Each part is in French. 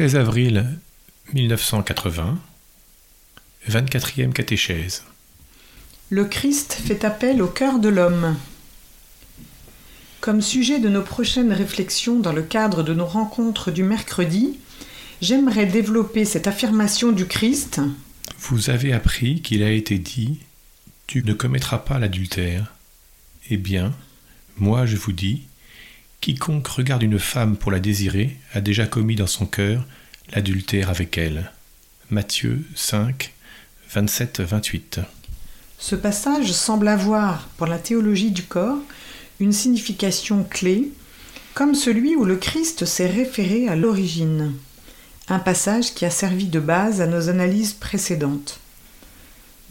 16 avril 1980, 24e catéchèse. Le Christ fait appel au cœur de l'homme. Comme sujet de nos prochaines réflexions dans le cadre de nos rencontres du mercredi, j'aimerais développer cette affirmation du Christ. Vous avez appris qu'il a été dit Tu ne commettras pas l'adultère. Eh bien, moi je vous dis Quiconque regarde une femme pour la désirer a déjà commis dans son cœur l'adultère avec elle. Matthieu 5, 27-28. Ce passage semble avoir, pour la théologie du corps, une signification clé, comme celui où le Christ s'est référé à l'origine, un passage qui a servi de base à nos analyses précédentes.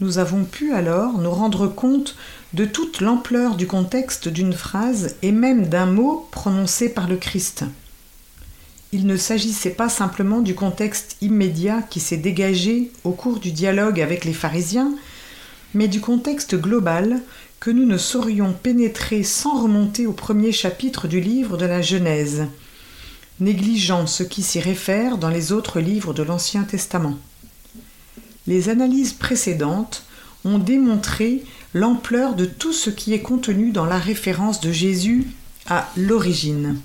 Nous avons pu alors nous rendre compte de toute l'ampleur du contexte d'une phrase et même d'un mot prononcé par le Christ. Il ne s'agissait pas simplement du contexte immédiat qui s'est dégagé au cours du dialogue avec les pharisiens, mais du contexte global que nous ne saurions pénétrer sans remonter au premier chapitre du livre de la Genèse, négligeant ce qui s'y réfère dans les autres livres de l'Ancien Testament. Les analyses précédentes ont démontré l'ampleur de tout ce qui est contenu dans la référence de Jésus à l'origine.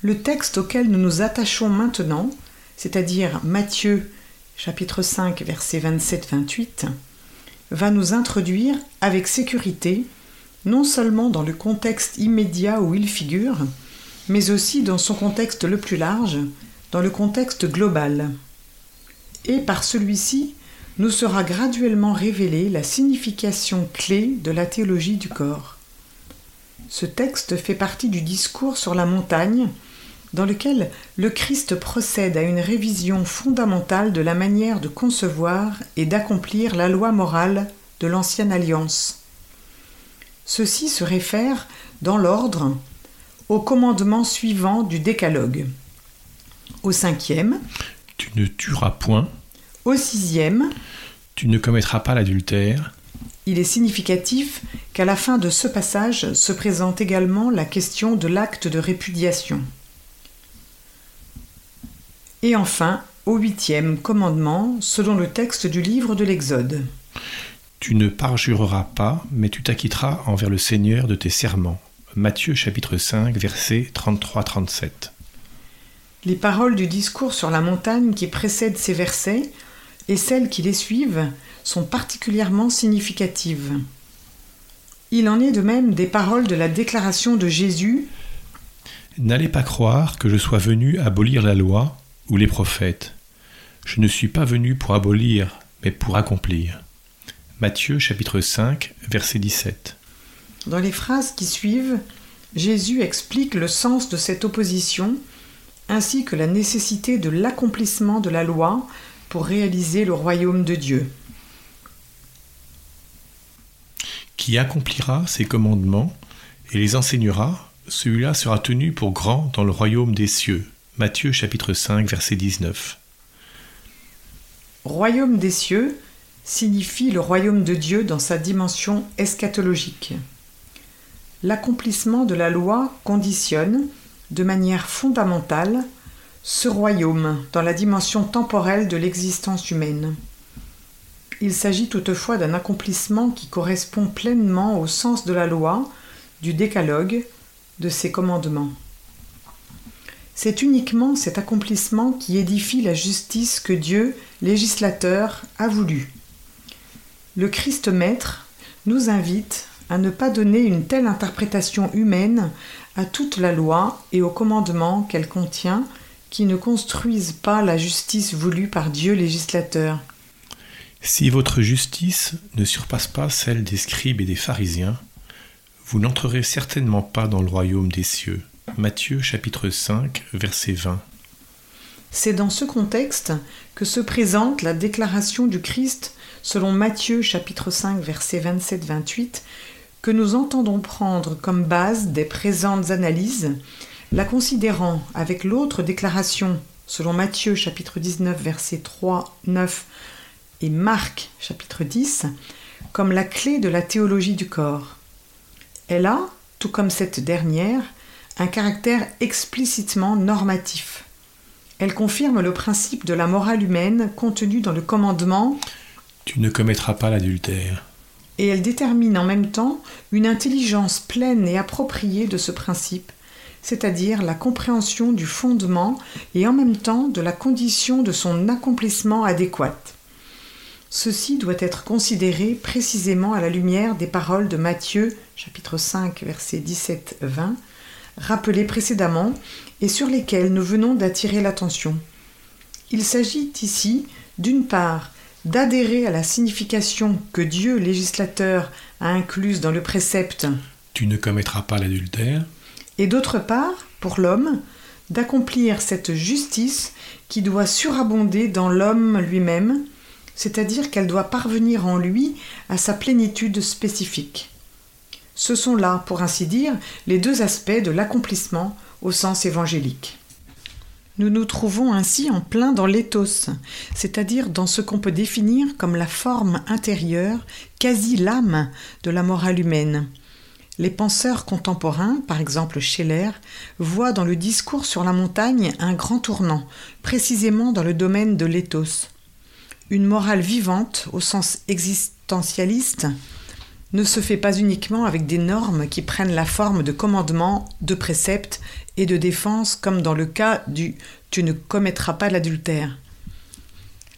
Le texte auquel nous nous attachons maintenant, c'est-à-dire Matthieu chapitre 5 versets 27-28, va nous introduire avec sécurité non seulement dans le contexte immédiat où il figure, mais aussi dans son contexte le plus large, dans le contexte global. Et par celui-ci nous sera graduellement révélée la signification clé de la théologie du corps. Ce texte fait partie du discours sur la montagne, dans lequel le Christ procède à une révision fondamentale de la manière de concevoir et d'accomplir la loi morale de l'ancienne alliance. Ceci se réfère, dans l'ordre, au commandement suivant du décalogue. Au cinquième, Tu ne tueras point. Au sixième, Tu ne commettras pas l'adultère. il est significatif qu'à la fin de ce passage se présente également la question de l'acte de répudiation. Et enfin, au huitième commandement, selon le texte du livre de l'Exode. Tu ne parjureras pas, mais tu t'acquitteras envers le Seigneur de tes serments. Matthieu chapitre 5 versets 33-37. Les paroles du discours sur la montagne qui précèdent ces versets et celles qui les suivent sont particulièrement significatives. Il en est de même des paroles de la déclaration de Jésus N'allez pas croire que je sois venu abolir la loi ou les prophètes. Je ne suis pas venu pour abolir, mais pour accomplir. Matthieu chapitre 5 verset 17. Dans les phrases qui suivent, Jésus explique le sens de cette opposition ainsi que la nécessité de l'accomplissement de la loi pour réaliser le royaume de Dieu. Qui accomplira ses commandements et les enseignera, celui-là sera tenu pour grand dans le royaume des cieux. Matthieu chapitre 5 verset 19. Royaume des cieux signifie le royaume de Dieu dans sa dimension eschatologique. L'accomplissement de la loi conditionne, de manière fondamentale, ce royaume dans la dimension temporelle de l'existence humaine. Il s'agit toutefois d'un accomplissement qui correspond pleinement au sens de la loi, du décalogue, de ses commandements. C'est uniquement cet accomplissement qui édifie la justice que Dieu, législateur, a voulu. Le Christ Maître nous invite à ne pas donner une telle interprétation humaine à toute la loi et aux commandements qu'elle contient qui ne construisent pas la justice voulue par Dieu législateur. Si votre justice ne surpasse pas celle des scribes et des pharisiens, vous n'entrerez certainement pas dans le royaume des cieux. Matthieu chapitre 5 verset 20. C'est dans ce contexte que se présente la déclaration du Christ selon Matthieu chapitre 5 verset 27-28 nous entendons prendre comme base des présentes analyses, la considérant avec l'autre déclaration selon Matthieu chapitre 19 verset 3, 9 et Marc chapitre 10 comme la clé de la théologie du corps. Elle a, tout comme cette dernière, un caractère explicitement normatif. Elle confirme le principe de la morale humaine contenu dans le commandement Tu ne commettras pas l'adultère. Et elle détermine en même temps une intelligence pleine et appropriée de ce principe, c'est-à-dire la compréhension du fondement et en même temps de la condition de son accomplissement adéquate. Ceci doit être considéré précisément à la lumière des paroles de Matthieu chapitre 5 versets 17-20 rappelées précédemment et sur lesquelles nous venons d'attirer l'attention. Il s'agit ici, d'une part, d'adhérer à la signification que Dieu législateur a incluse dans le précepte Tu ne commettras pas l'adultère. et d'autre part, pour l'homme, d'accomplir cette justice qui doit surabonder dans l'homme lui-même, c'est-à-dire qu'elle doit parvenir en lui à sa plénitude spécifique. Ce sont là, pour ainsi dire, les deux aspects de l'accomplissement au sens évangélique. Nous nous trouvons ainsi en plein dans l'éthos, c'est-à-dire dans ce qu'on peut définir comme la forme intérieure, quasi l'âme de la morale humaine. Les penseurs contemporains, par exemple Scheller, voient dans le discours sur la montagne un grand tournant, précisément dans le domaine de l'éthos. Une morale vivante, au sens existentialiste, ne se fait pas uniquement avec des normes qui prennent la forme de commandements, de préceptes et de défense, comme dans le cas du Tu ne commettras pas l'adultère.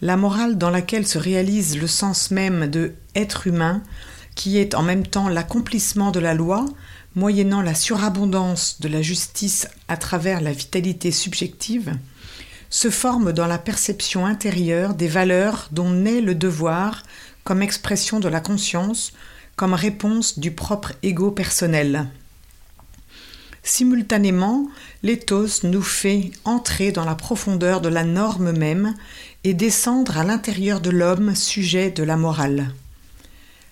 La morale dans laquelle se réalise le sens même de être humain, qui est en même temps l'accomplissement de la loi, moyennant la surabondance de la justice à travers la vitalité subjective, se forme dans la perception intérieure des valeurs dont naît le devoir comme expression de la conscience, comme réponse du propre ego personnel. Simultanément, l'éthos nous fait entrer dans la profondeur de la norme même et descendre à l'intérieur de l'homme sujet de la morale.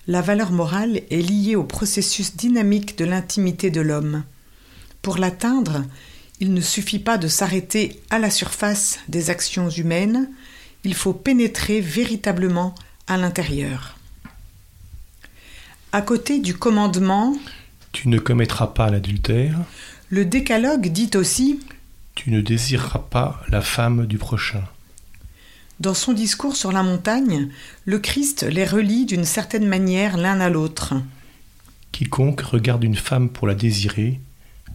La valeur morale est liée au processus dynamique de l'intimité de l'homme. Pour l'atteindre, il ne suffit pas de s'arrêter à la surface des actions humaines, il faut pénétrer véritablement à l'intérieur. À côté du commandement, Tu ne commettras pas l'adultère. le décalogue dit aussi, Tu ne désireras pas la femme du prochain. dans son discours sur la montagne, le Christ les relie d'une certaine manière l'un à l'autre. Quiconque regarde une femme pour la désirer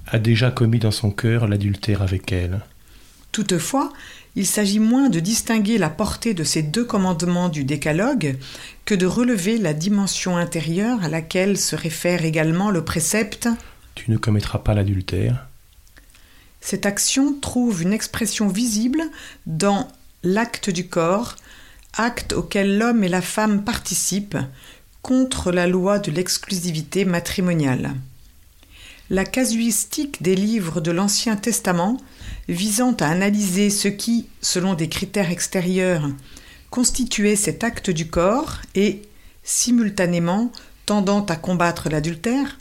a déjà commis dans son cœur l'adultère avec elle. Toutefois, il s'agit moins de distinguer la portée de ces deux commandements du décalogue que de relever la dimension intérieure à laquelle se réfère également le précepte. Tu ne commettras pas l'adultère. Cette action trouve une expression visible dans l'acte du corps, acte auquel l'homme et la femme participent contre la loi de l'exclusivité matrimoniale. La casuistique des livres de l'Ancien Testament visant à analyser ce qui, selon des critères extérieurs, constituait cet acte du corps et, simultanément, tendant à combattre l'adultère,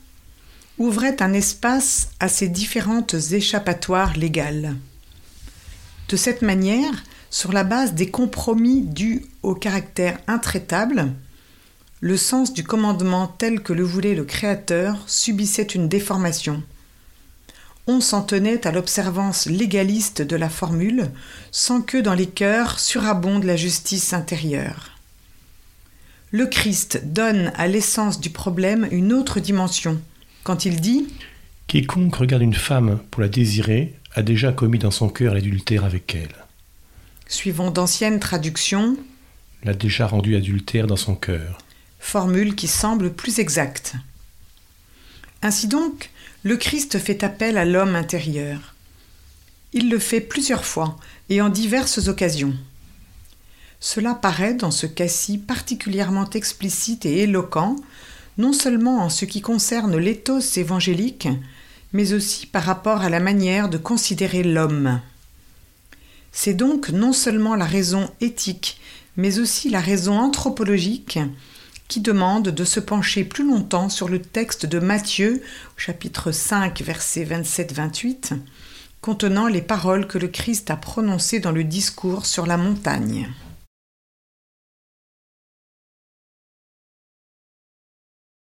ouvrait un espace à ces différentes échappatoires légales. De cette manière, sur la base des compromis dus au caractère intraitable, le sens du commandement tel que le voulait le Créateur subissait une déformation. On s'en tenait à l'observance légaliste de la formule, sans que dans les cœurs surabonde la justice intérieure. Le Christ donne à l'essence du problème une autre dimension, quand il dit Quiconque regarde une femme pour la désirer a déjà commis dans son cœur l'adultère avec elle. suivant d'anciennes traductions, L'a déjà rendu adultère dans son cœur. Formule qui semble plus exacte. Ainsi donc, le Christ fait appel à l'homme intérieur. Il le fait plusieurs fois et en diverses occasions. Cela paraît dans ce cas-ci particulièrement explicite et éloquent, non seulement en ce qui concerne l'éthos évangélique, mais aussi par rapport à la manière de considérer l'homme. C'est donc non seulement la raison éthique, mais aussi la raison anthropologique qui demande de se pencher plus longtemps sur le texte de Matthieu, chapitre 5, versets 27-28, contenant les paroles que le Christ a prononcées dans le discours sur la montagne.